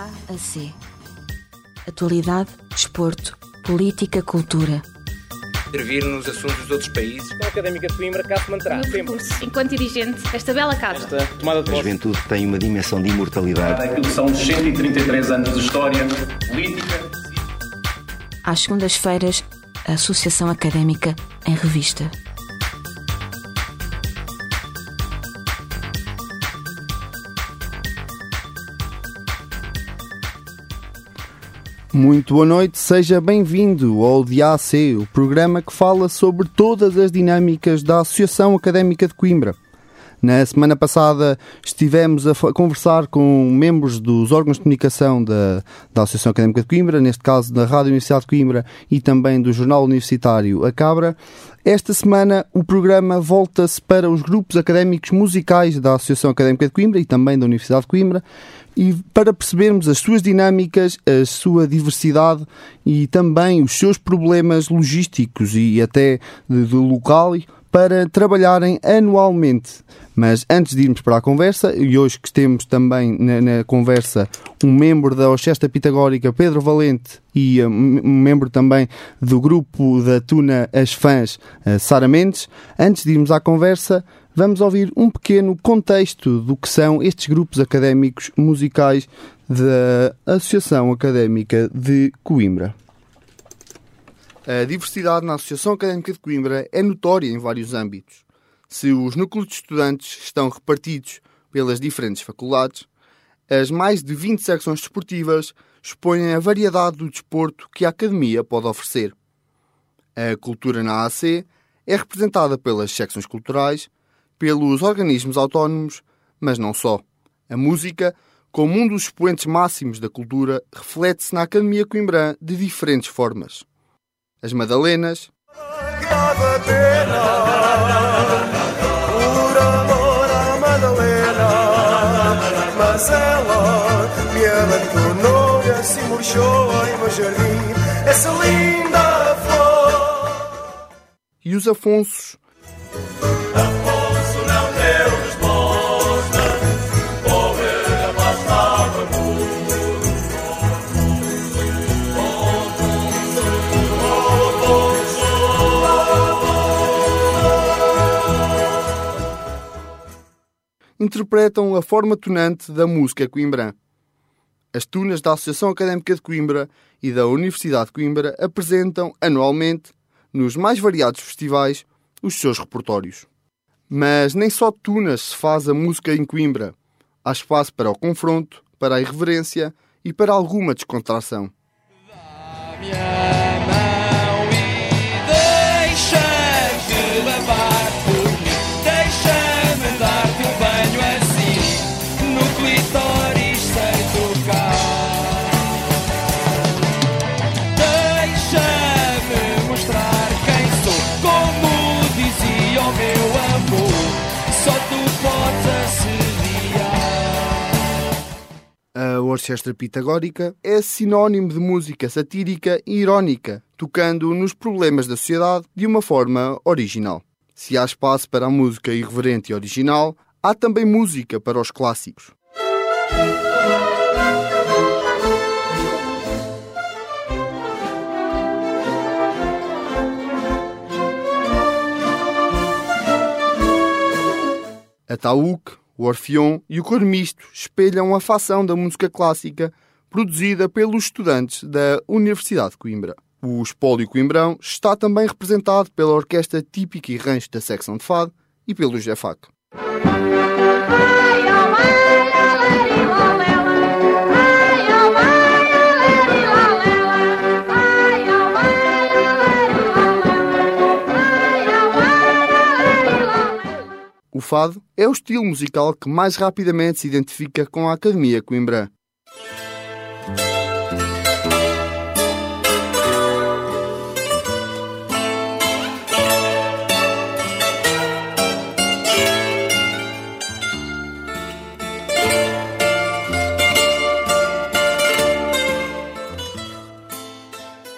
A a C. Atualidade, desporto, política, cultura. Intervir nos assuntos dos outros países. A Académica de Coimbra cá se manterá sempre. enquanto dirigente desta bela casa. Esta tomada de A juventude tem uma dimensão de imortalidade. Aquilo são 133 anos de história política. Às segundas-feiras, a Associação Académica em Revista. Muito boa noite, seja bem-vindo ao DAC, o programa que fala sobre todas as dinâmicas da Associação Académica de Coimbra. Na semana passada estivemos a conversar com membros dos órgãos de comunicação da, da Associação Académica de Coimbra, neste caso da Rádio Universidade de Coimbra e também do Jornal Universitário A Cabra. Esta semana o programa volta-se para os grupos académicos musicais da Associação Académica de Coimbra e também da Universidade de Coimbra e para percebermos as suas dinâmicas, a sua diversidade e também os seus problemas logísticos e até do local para trabalharem anualmente. Mas antes de irmos para a conversa, e hoje que temos também na, na conversa um membro da Orquestra Pitagórica, Pedro Valente, e um, um membro também do grupo da Tuna As Fãs, eh, Sara Mendes, antes de irmos à conversa, vamos ouvir um pequeno contexto do que são estes grupos académicos musicais da Associação Académica de Coimbra. A diversidade na Associação Académica de Coimbra é notória em vários âmbitos. Se os núcleos de estudantes estão repartidos pelas diferentes faculdades, as mais de 20 secções desportivas expõem a variedade do desporto que a Academia pode oferecer. A cultura na AC é representada pelas secções culturais, pelos organismos autónomos, mas não só. A música, como um dos expoentes máximos da cultura, reflete-se na Academia Coimbrã de diferentes formas. As Madalenas, Grave pena por interpretam a forma tonante da música coimbrã. As tunas da Associação Académica de Coimbra e da Universidade de Coimbra apresentam anualmente, nos mais variados festivais, os seus repertórios. Mas nem só tunas se faz a música em Coimbra. Há espaço para o confronto, para a irreverência e para alguma descontração. A orquestra pitagórica é sinónimo de música satírica e irónica, tocando nos problemas da sociedade de uma forma original. Se há espaço para a música irreverente e original, há também música para os clássicos. A o orfeão e o cor misto espelham a facção da música clássica produzida pelos estudantes da Universidade de Coimbra. O espólio coimbrão está também representado pela orquestra típica e rancho da secção de fado e pelo Jefac. O fado é o estilo musical que mais rapidamente se identifica com a Academia Coimbrã.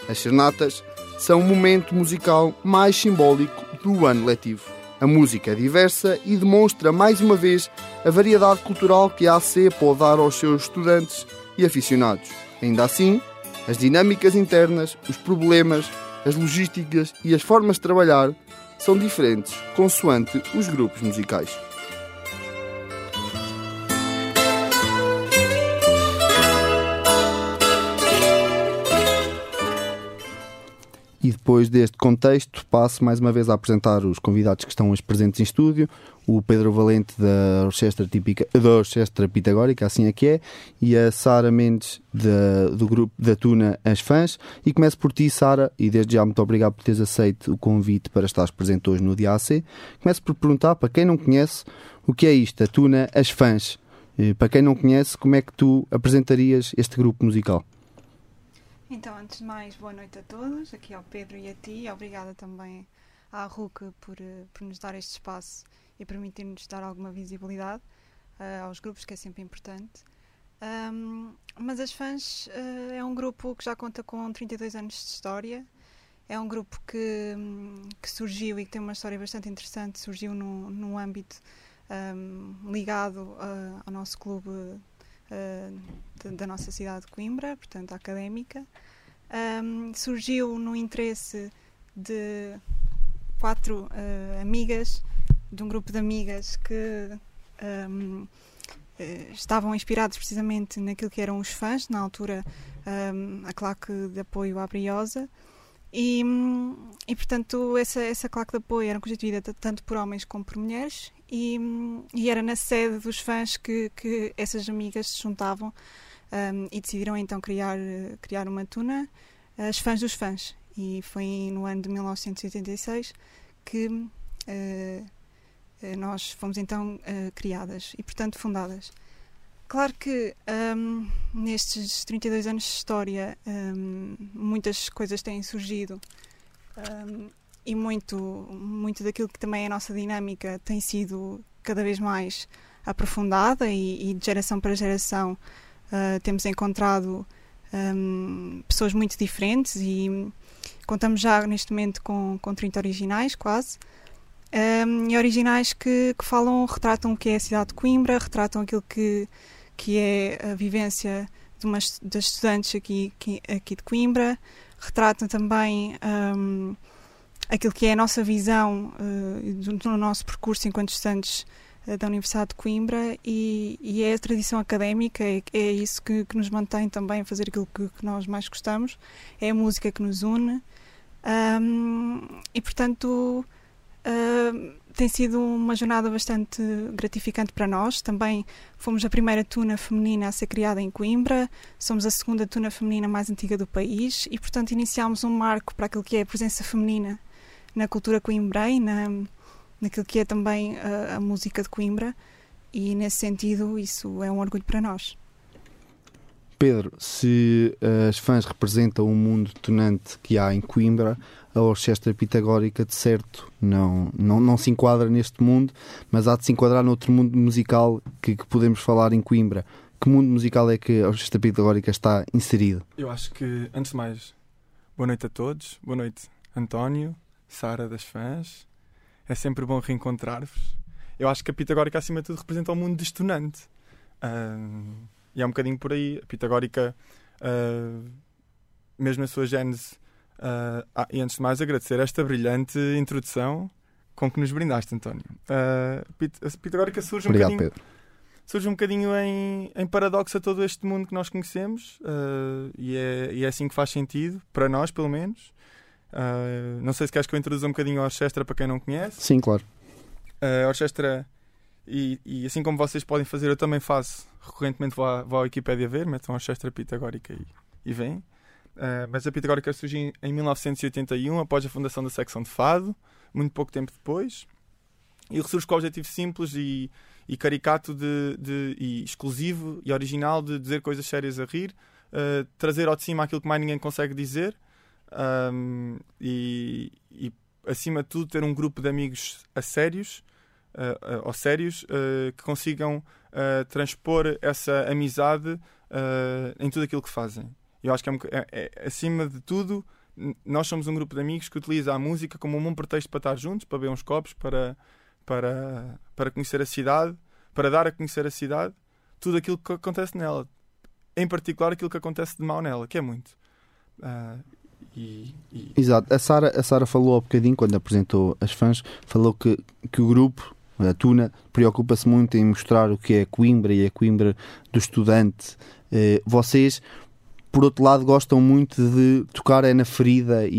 As serenatas são o momento musical mais simbólico do ano letivo. A música é diversa e demonstra mais uma vez a variedade cultural que a AC pode dar aos seus estudantes e aficionados. Ainda assim, as dinâmicas internas, os problemas, as logísticas e as formas de trabalhar são diferentes consoante os grupos musicais. E depois deste contexto, passo mais uma vez a apresentar os convidados que estão hoje presentes em estúdio. O Pedro Valente da Orquestra, típica, da Orquestra Pitagórica, assim é que é, e a Sara Mendes do grupo da Tuna As Fãs. E começo por ti, Sara, e desde já muito obrigado por teres aceito o convite para estares presente hoje no Dia AC. Começo por perguntar, para quem não conhece, o que é isto, a Tuna As Fãs? Eh, Para quem não conhece, como é que tu apresentarias este grupo musical? Então, antes de mais, boa noite a todos, aqui ao Pedro e a ti. Obrigada também à RUC por, eh, por nos dar este espaço e permitir-nos dar alguma visibilidade eh, aos grupos, que é sempre importante. Ahm, mas as fãs eh, é um grupo que já conta com 32 anos de história. É um grupo que, que surgiu e que tem uma história bastante interessante. Surgiu no âmbito ahm, ligado ah, ao nosso clube da- nossa cidade de Coimbra, portanto, académica. Ahm, surgiu no interesse de quatro ah, amigas, de um grupo de amigas que ahm, eh, estavam inspirados precisamente naquilo que eram os fãs, na altura ahm, a claque de apoio à Briosa. E, e portanto, essa, essa claque de apoio era constituída tanto por homens como por mulheres, e, e era na sede dos fãs que, que essas amigas se juntavam hum, e decidiram então criar, criar uma tuna, as fãs dos fãs. E foi no ano de 1986 que eh, nós fomos então eh, criadas e, portanto, fundadas. Claro que hum, nestes 32 anos de história hum, muitas coisas têm surgido hum, e muito, muito daquilo que também é a nossa dinâmica tem sido cada vez mais aprofundada e, e de geração para geração ah, temos encontrado hum, pessoas muito diferentes e contamos já neste momento com, com 30 originais quase. Hum, e originais que, que falam, retratam o que é a cidade de Coimbra, retratam aquilo que, que é a vivência de umas, das estudantes aqui, aqui, aqui de Coimbra, retratam também hum, aquilo que é a nossa visão eh, do, do nosso percurso enquanto estudantes da Universidade de Coimbra e, e é a tradição académica, é, é isso que, que nos mantém também a fazer aquilo que, que nós mais gostamos, é a música que nos une. Hum, e portanto tem sido uma jornada bastante gratificante para nós. Também fomos a primeira tuna feminina a ser criada em Coimbra, somos a segunda tuna feminina mais antiga do país. E, portanto, iniciámos um marco para aquilo que é a presença feminina na cultura coimbra e na, naquilo que é também a, a música de Coimbra. E, nesse sentido, isso é um orgulho para nós. Pedro, se eh, as fãs representam o mundo tonante que há em Coimbra, a Orquestra Pitagórica de certo não, não, não se enquadra neste mundo, mas há de se enquadrar noutro mundo musical que, que podemos falar em Coimbra. Que mundo musical é que a Orquestra Pitagórica está inserida? Eu acho que, antes de mais, boa noite a todos. Boa noite, António, Sara das fãs. É sempre bom reencontrar-vos. Eu acho que a Pitagórica, acima de tudo, representa o mundo destonante. Ahm, e é um bocadinho por aí. A Pitagórica, ah, mesmo na sua gênese. ah, ah, e antes de mais, agradecer esta brilhante introdução com que nos brindaste, António. Pit- a Pitagórica surge um Obrigado, bocadinho Pedro. surge um bocadinho em, em paradoxo a todo este mundo que nós conhecemos uh, e, é, e é assim que faz sentido, para nós pelo menos. Uh, não sei se queres que eu introduza um bocadinho a orquestra para quem não conhece. Sim, claro. Uh, a orquestra, e, e assim como vocês podem fazer, eu também faço. Recorrentemente vou à, vou à Wikipédia ver, metam a orquestra pitagórica e, e vêm. Uh, mas a Pitagórica surgiu em- em 1981, após a fundação da secção de Fado, muito pouco tempo depois. E ressurge com o objetivo simples e, e caricato de, de- e exclusivo e original de dizer coisas sérias a rir, uh, trazer ao de cima aquilo que mais ninguém consegue dizer um, e, e, acima de tudo, ter um grupo de amigos a sérios uh, uh, ou sérios uh, que consigam uh, transpor essa amizade uh, em tudo aquilo que fazem. Eu acho que é, é- é- acima de tudo, nós somos um grupo de amigos que utiliza a música como um bom pretexto para estar juntos, para beber uns copos, para, para, para conhecer a cidade, para dar a conhecer a cidade, tudo aquilo que acontece nela. em particular aquilo que acontece de mal nela, que é muito. Ah, e, e- Exato. A Sara, a Sara falou há bocadinho, quando apresentou as fãs, falou que, que o grupo, a Tuna, preocupa-se muito em mostrar o que é Coimbra e a Coimbra do estudante. Eh, vocês, por outro lado, gostam muito de tocar é na ferida e,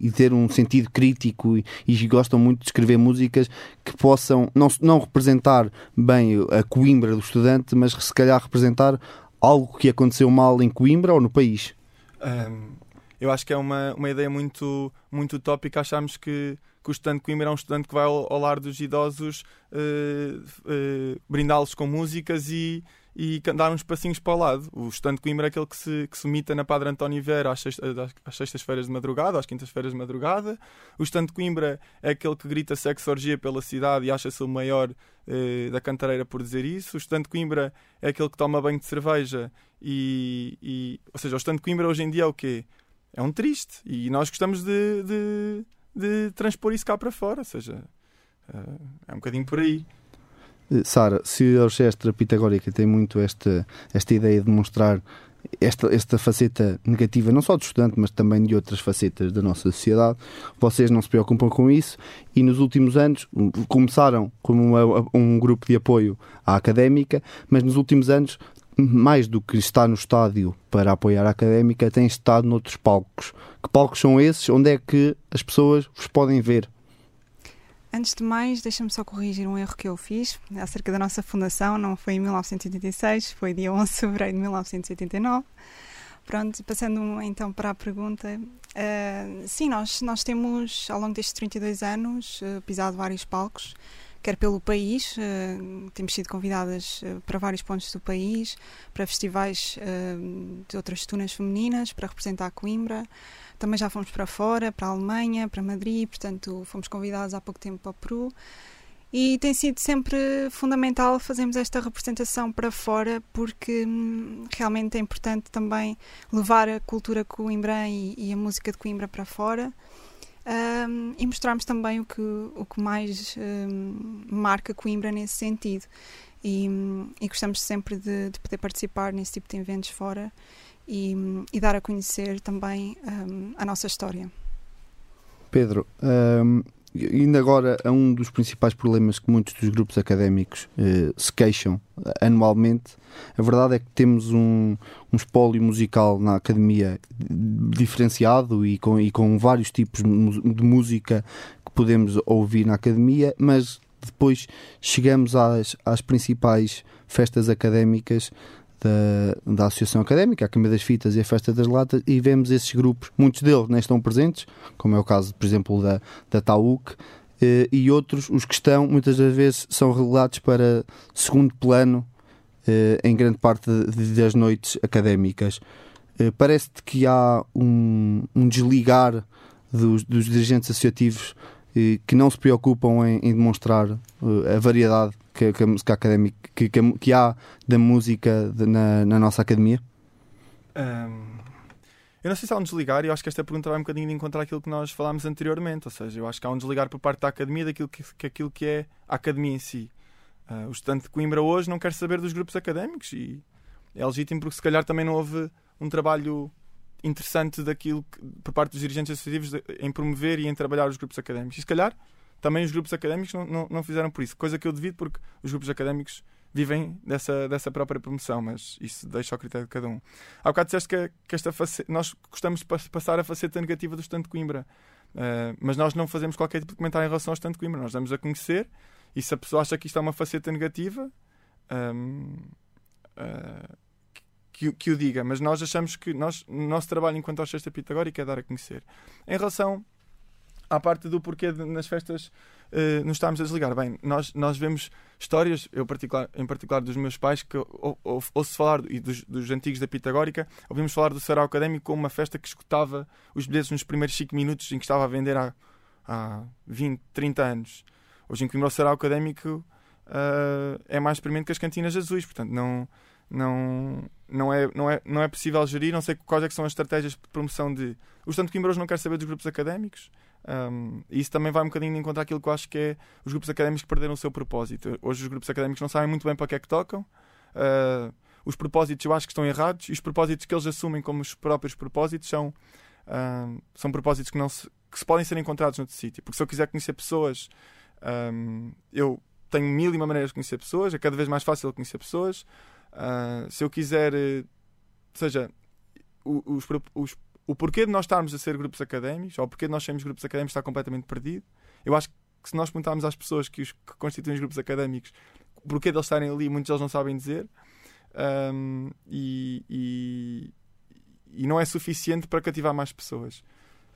e- e ter um sentido crítico e, e gostam muito de escrever músicas que possam não, não representar bem a Coimbra do estudante, mas se calhar representar algo que aconteceu mal em Coimbra ou no país. Ahm, eu acho que é uma, uma ideia muito, muito utópica acharmos que, que o estudante Coimbra é um estudante que vai ao, ao lar dos idosos eh, eh, brindá-los com músicas e, e dar uns passinhos para o lado. O estudante Coimbra é aquele que se, que se imita na Padre António às, sexta- às- sextas-feiras de madrugada, às quintas-feiras de madrugada. O estudante Coimbra é aquele que grita sexo orgia pela cidade e acha-se o maior eh, da cantareira por dizer isso. O estudante Coimbra é aquele que toma banho de cerveja e, e- ou seja, o estudante Coimbra hoje em dia é o quê? É um triste. E nós gostamos de, de, de transpor isso cá para fora, ou seja, eh, é um bocadinho por aí. Eh, Sara, se a orquestra pitagórica tem muito esta, esta ideia de mostrar esta, esta faceta negativa, não só do estudante, mas também de outras facetas da nossa sociedade, vocês não se preocupam com isso. E nos últimos anos um, começaram como uma- um grupo de apoio à académica, mas nos últimos anos, mais do que estar no estádio para apoiar a académica, tem estado noutros palcos. Que palcos são esses? Onde é que as pessoas vos podem ver? Antes de mais, deixa-me só corrigir um erro que eu fiz acerca da nossa fundação. Não foi em 1986, foi dia 11 de fevereiro de 1989. Pronto, passando então para a pergunta. eh, sim, nós, nós temos, ao longo destes 32 anos, eh, pisado vários palcos, quer pelo país, eh, temos sido convidadas eh, para vários pontos do país, para festivais eh, de outras tunas femininas, para representar Coimbra. Também já fomos para fora, para a Alemanha, para Madrid, portanto fomos convidados há pouco tempo para o Peru. E tem sido sempre fundamental fazermos esta representação para fora, porque hum, realmente é importante também levar a cultura coimbrã e, e a música de Coimbra para fora. Hum, e mostrarmos também o que, o que mais hum, marca Coimbra nesse sentido. E, e gostamos sempre de, de poder participar nesse tipo de eventos fora e, e dar a conhecer também hum, a nossa história. Pedro, indo agora a um dos principais problemas que muitos dos grupos académicos eh, se queixam eh, anualmente, a verdade é que temos um, um espólio musical na academia diferenciado e com, e com vários tipos de música que podemos ouvir na academia, mas depois chegamos às, às principais festas académicas da, da Associação Académica, a Câmara das Fitas e a Festa das Latas, e vemos esses grupos, muitos deles nem estão presentes, como é o caso, por exemplo, da, da TAUC, eh, e outros, os que estão, muitas das vezes são relegados para segundo plano eh, em grande parte das noites académicas. Eh, Parece-te que há um, um desligar dos, dos dirigentes associativos que não se preocupam em, em demonstrar a variedade que, que a música académica que, que, que há da música de- na, na nossa academia? Ahm, eu não sei se há um desligar, e eu acho que esta pergunta vai um bocadinho de encontrar aquilo que nós falámos anteriormente, ou seja, eu acho que há um desligar por parte da academia daquilo que, que aquilo que é a academia em si. Ah, o estudante de Coimbra hoje não quer saber dos grupos académicos e é legítimo porque se calhar também não houve um trabalho interessante daquilo que- por parte dos dirigentes associativos de- em promover e em trabalhar os grupos académicos. E se calhar também os grupos académicos não, não, não fizeram por isso, coisa que eu devido porque os grupos académicos vivem dessa, dessa própria promoção, mas isso deixa ao critério de cada um. Há bocado disseste que, que esta face- nós gostamos de pas- passar a faceta negativa do estante Coimbra, Ah, mas nós não fazemos qualquer tipo de comentário em relação ao estante Coimbra, nós damos a conhecer e se a pessoa acha que isto é uma faceta negativa, ahm, ah, que, que o diga, mas nós achamos que nós, o nosso trabalho enquanto orquestra pitagórica é dar a conhecer. Em relação à parte do porquê de, nas festas eh, nos estamos a desligar, bem, nós, nós vemos histórias, eu particular, em particular dos meus pais, que ou- ou- ouço falar, e dos, dos antigos da Pitagórica, ouvimos falar do Sarau Académico como uma festa que escutava os bilhetes nos primeiros 5 minutos em que estava a vender há, há 20, 30 anos. Hoje em Coimbra o Sarau Académico ah, é mais experimento que as cantinas azuis, portanto não, não, não, é, não, é, não é possível gerir, não sei quais é são as estratégias de promoção de... O Estado de hoje não quer saber dos grupos académicos, um, e isso também vai um bocadinho encontrar aquilo que eu acho que é os grupos académicos perderam o seu propósito. Hoje os grupos académicos não sabem muito bem para que é que tocam. Uh, os propósitos eu acho que estão errados e os propósitos que eles assumem como os próprios propósitos são, ahm, são propósitos que, não se, que se podem ser encontrados noutro sítio. Porque se eu quiser conhecer pessoas, ahm, eu tenho mil e uma maneiras de conhecer pessoas, é cada vez mais fácil conhecer pessoas. Ah, se eu quiser, ou seja, os, os- o porquê de nós estarmos a ser grupos académicos, ou o porquê de nós sermos grupos académicos está completamente perdido. Eu acho que se nós perguntarmos às pessoas que, os, que constituem os grupos académicos o porquê deles estarem ali, muitos deles não sabem dizer. Ahm, e, e, e não é suficiente para cativar mais pessoas.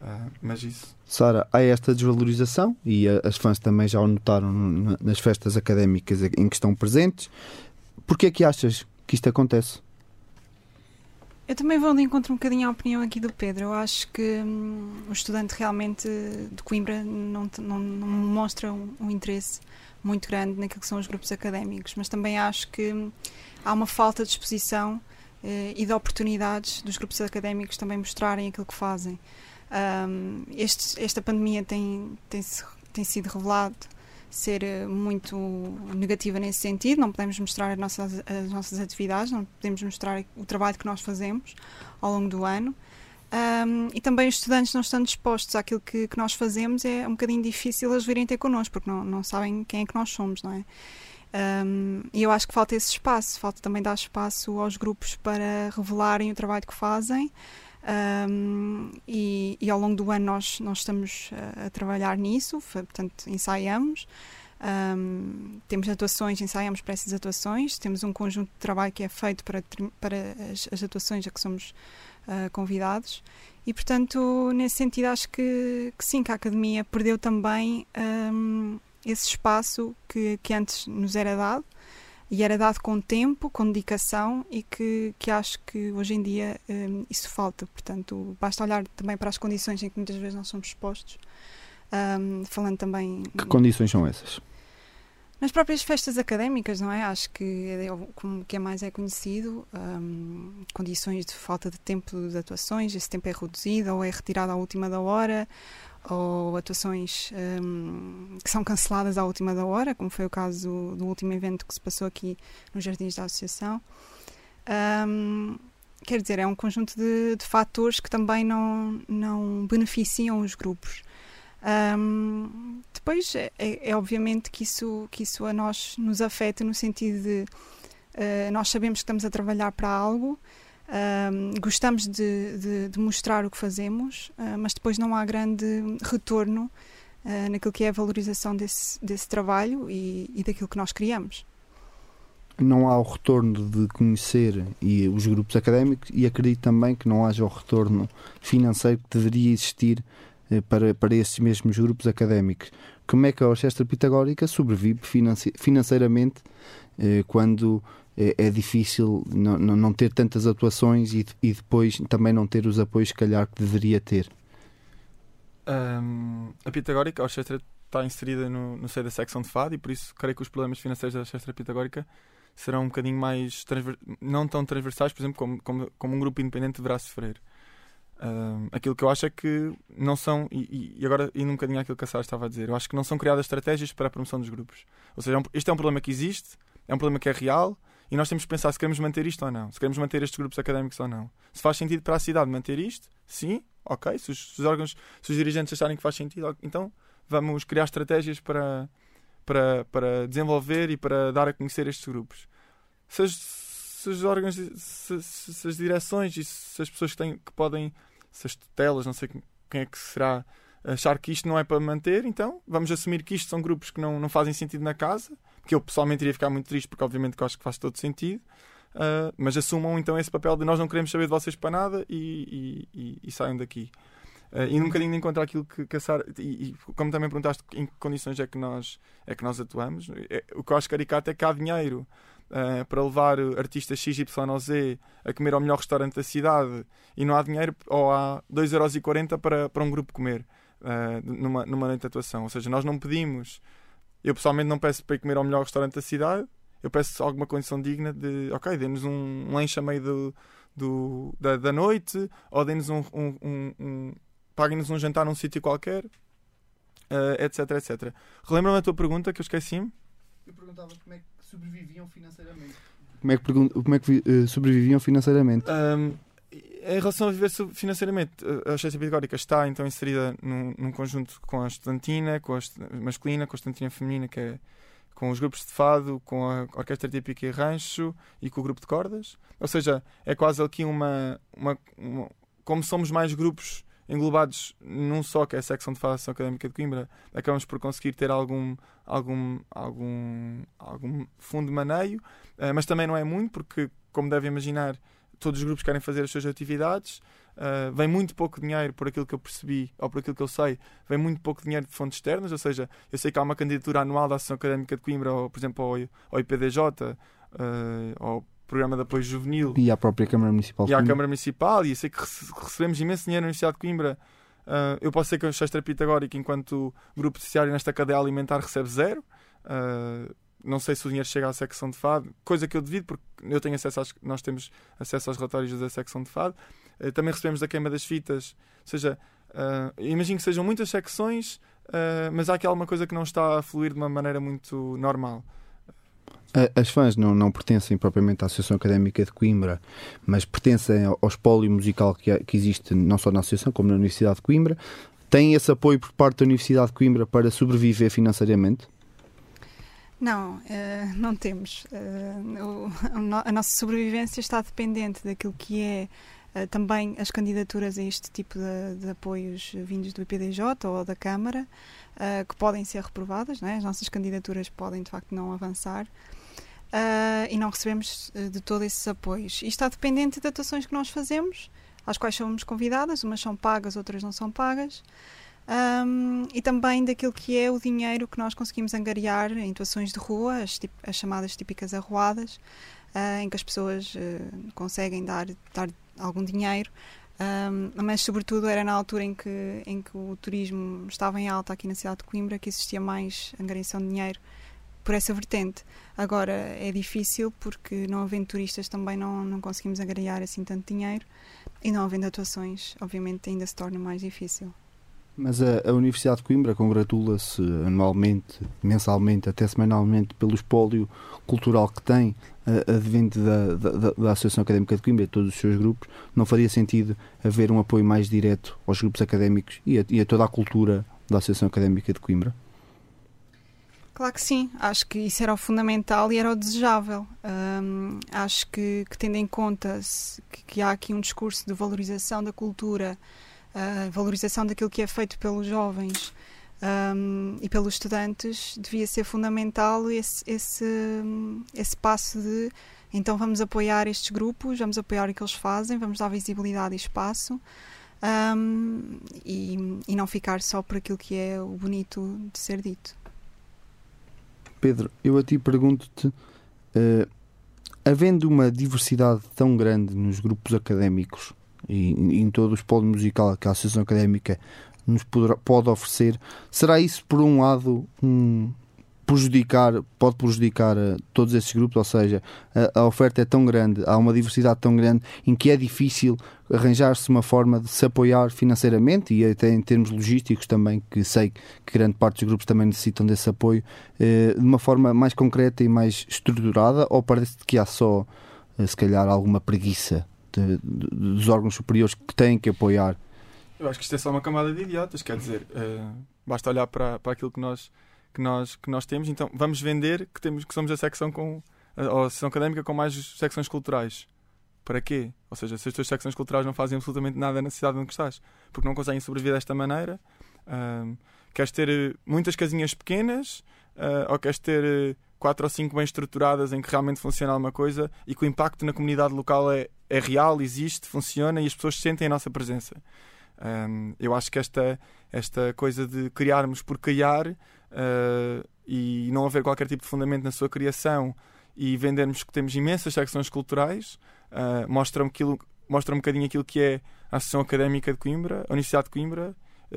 Ah, mas isso. Sara, há esta desvalorização e a- as fãs também já o notaram na- nas festas académicas em que estão presentes. Porquê é que achas que isto acontece? Eu também vou de encontro um bocadinho à opinião aqui do Pedro. Eu acho que hum, o estudante realmente de Coimbra não, não, não mostra um, um interesse muito grande naquilo que são os grupos académicos, mas também acho que hum, há uma falta de exposição eh, e de oportunidades dos grupos académicos também mostrarem aquilo que fazem. Hum, este- esta pandemia tem, tem, tem sido revelado ser eh, muito negativa nesse sentido, não podemos mostrar as nossas, as nossas atividades, não podemos mostrar o trabalho que nós fazemos ao longo do ano. Um, e também os estudantes não estando dispostos àquilo que, que nós fazemos, é um bocadinho difícil eles virem ter connosco, porque não, não sabem quem é que nós somos, não é? Um, e eu acho que falta esse espaço, falta também dar espaço aos grupos para revelarem o trabalho que fazem. Um, e, e ao longo do ano nós, nós estamos a, a trabalhar nisso, portanto, ensaiamos. Um, temos atuações, ensaiamos para essas atuações, temos um conjunto de trabalho que é feito para, para as, as atuações a que somos ah, convidados. E, portanto, nesse sentido, acho que, que sim, que a Academia perdeu também um, esse espaço que, que antes nos era dado e era dado com tempo, com dedicação e que, que acho que hoje em dia um, isso falta. Portanto, basta olhar também para as condições em que muitas vezes nós somos expostos. Um, falando também Que condições são essas? Nas próprias festas académicas, não é? Acho que é como que é mais é conhecido, hum, condições de falta de tempo de atuações, esse tempo é reduzido ou é retirado à última da hora, ou atuações hum, que são canceladas à última da hora, como foi o caso do, último evento que se passou aqui nos Jardins da Associação. Hum, quer dizer, é um conjunto de, de fatores que também não, não beneficiam os grupos. Hum, depois é, é- é obviamente que isso, que isso a nós nos afeta no sentido de eh, nós sabemos que estamos a trabalhar para algo, hum, gostamos de, de- de mostrar o que fazemos, ah, mas depois não há grande retorno ah, naquilo que é a valorização desse, desse trabalho e, e daquilo que nós criamos. Não há o retorno de conhecer e os grupos académicos e acredito também que não haja o retorno financeiro que deveria existir para, para esses mesmos grupos académicos. Como é que a Orquestra Pitagórica sobrevive financeiramente eh, quando é, é difícil não, ter tantas atuações e, de- depois também não ter os apoios, se calhar, que deveria ter? Ahm, a Pitagórica, a Orquestra, está inserida no, no seio da secção de Fado e por isso creio que os problemas financeiros da Orquestra Pitagórica serão um bocadinho mais não tão transversais, por exemplo, como, como, como um grupo independente deverá sofrer. Aquilo que eu acho é que não são, e, e- agora indo um bocadinho àquilo que a Sara estava a dizer, eu acho que não são criadas estratégias para a promoção dos grupos. Ou seja, é este é um problema que existe, é um problema que é real e nós temos que pensar se queremos manter isto ou não, se queremos manter estes grupos académicos ou não. Se faz sentido para a cidade manter isto, sim, ok. Se os, se os órgãos, se os dirigentes acharem que faz sentido, então vamos criar estratégias para, para, para desenvolver e para dar a conhecer estes grupos. Se, se os órgãos, se, se- se as direções e se as pessoas que, têm, que podem, se as tutelas, não sei quem é que será, achar que isto não é para manter, então vamos assumir que isto são grupos que não, não fazem sentido na casa, que eu pessoalmente iria ficar muito triste, porque obviamente que acho que faz todo sentido. ah, mas assumam então esse papel de nós não queremos saber de vocês para nada e, e, e- e saiam daqui. Uh, e um bocadinho de encontrar aquilo que, Sara. E, e como também perguntaste em que condições é que nós, é que nós atuamos, é- o que eu acho caricato é que há dinheiro uh, para levar artistas XYZ a comer ao melhor restaurante da cidade e não há dinheiro, ou há 2,40€ para, para um grupo comer uh, numa, numa noite de atuação. Ou seja, nós não pedimos. Eu pessoalmente não peço para ir comer ao melhor restaurante da cidade, eu peço alguma condição digna de, ok, dê-nos um, lanche a meio do, do, da, da noite, ou dê-nos um, um, um paguem-nos um jantar num sítio qualquer, eh, etc, etc. Relembra-me a tua pergunta que eu esqueci-me? Eu perguntava como é que sobreviviam financeiramente. Como é que, pergun- como é que vi- eh, sobreviviam financeiramente? Um, em relação a viver financeiramente, a Orquestra Pitagórica está então inserida num, num conjunto com a estudantina, com a masculina, com a estudantina feminina, que é com os grupos de fado, com a Orquestra Típica e Rancho e com o grupo de cordas. Ou seja, é quase aqui uma, uma, uma- como somos mais grupos englobados num só, que é a secção de Associação Académica de Coimbra, acabamos por conseguir ter algum, algum, algum, algum fundo de maneio, eh, mas também não é muito, porque, como devem imaginar, todos os grupos querem fazer as suas atividades. Uh, vem muito pouco dinheiro, por aquilo que eu percebi, ou por aquilo que eu sei, vem muito pouco dinheiro de fontes externas. Ou seja, eu sei que há uma candidatura anual da Associação Académica de Coimbra, ou, por exemplo, ao, ao IPDJ, uh, ao Programa de Apoio Juvenil E à própria Câmara Municipal e à? Câmara Municipal, e sei que rece- recebemos imenso dinheiro na Universidade de Coimbra. Uh, eu posso ser que a Orquestra Pitagórica, enquanto grupo terciário nesta cadeia alimentar, recebe zero. Uh, não sei se o dinheiro chega à secção de fado, coisa que eu devido, porque eu tenho acesso às, nós temos acesso aos relatórios da secção de fado. Uh, também recebemos da queima das fitas, ou seja, imagino que sejam muitas secções, mas há aqui alguma coisa que não está a fluir de uma maneira muito normal. As fãs não, não pertencem propriamente à Associação Académica de Coimbra, mas pertencem ao espólio musical que, que existe não só na Associação como na Universidade de Coimbra. Têm esse apoio por parte da Universidade de Coimbra para sobreviver financeiramente? Não, eh, não temos. Eh, a no- a nossa sobrevivência está dependente daquilo que é eh, também as candidaturas a este tipo de, de apoios vindos do IPDJ ou da Câmara, que podem ser reprovadas, é? as nossas candidaturas podem de facto não avançar. Eh, e não recebemos eh, de todo esses apoios. E está dependente de atuações que nós fazemos, às quais somos convidadas, umas são pagas, outras não são pagas. Um, e também daquilo que é o dinheiro que nós conseguimos angariar em atuações de rua, as, as chamadas típicas arruadas, ah, em que as pessoas ah, conseguem dar, dar algum dinheiro, Um, mas sobretudo era na altura em que, em que o turismo estava em alta aqui na cidade de Coimbra que existia mais angariação de dinheiro por essa vertente. Agora é difícil porque não havendo turistas também não, não conseguimos angariar assim tanto dinheiro e não havendo atuações, obviamente ainda se torna mais difícil. Mas a, a Universidade de Coimbra congratula-se anualmente, mensalmente, até semanalmente pelo espólio cultural que tem, a- advente da, da, da- Associação Académica de Coimbra e todos os seus grupos. Não faria sentido haver um apoio mais direto aos grupos académicos e a, e a toda a cultura da Associação Académica de Coimbra? Claro que sim, acho que isso era o fundamental e era o desejável. Hum, acho que, que tendo em conta que, que há aqui um discurso de valorização da cultura, ah, valorização daquilo que é feito pelos jovens hum, e pelos estudantes, devia ser fundamental esse, esse, esse passo de então vamos apoiar estes grupos, vamos apoiar o que eles fazem, vamos dar visibilidade e espaço. hum, e, e não ficar só por aquilo que é o bonito de ser dito. Pedro, eu a ti pergunto-te, eh, havendo uma diversidade tão grande nos grupos académicos e, em todo o espólio musical que a Associação Académica nos pode oferecer, será isso, por um lado, um prejudicar, pode prejudicar eh, todos esses grupos? Ou seja, a, a oferta é tão grande, há uma diversidade tão grande em que é difícil arranjar-se uma forma de se apoiar financeiramente e até em termos logísticos também, que sei que grande parte dos grupos também necessitam desse apoio, eh, de uma forma mais concreta e mais estruturada, ou parece que há só, eh, se calhar, alguma preguiça de- de- dos órgãos superiores que têm que apoiar? Eu acho que isto é só uma camada de idiotas, quer dizer, eh, basta olhar para, para aquilo que nós, que, nós, que nós temos, então vamos vender que, temos, que somos a secção com a, a secção académica com mais secções culturais. Para quê? Ou seja, se as tuas secções culturais não fazem absolutamente nada na cidade onde estás, porque não conseguem sobreviver desta maneira, ahm, queres ter eh, muitas casinhas pequenas ah, ou queres ter eh, quatro ou cinco bem estruturadas em que realmente funciona alguma coisa e que o impacto na comunidade local é, é real, existe, funciona e as pessoas sentem a nossa presença. Um, eu acho que esta, esta coisa de criarmos por criar uh, e não haver qualquer tipo de fundamento na sua criação e vendermos que temos imensas secções culturais uh, mostra, aquilo, mostra um bocadinho aquilo que é a Associação Académica de Coimbra, a Universidade de Coimbra. uh,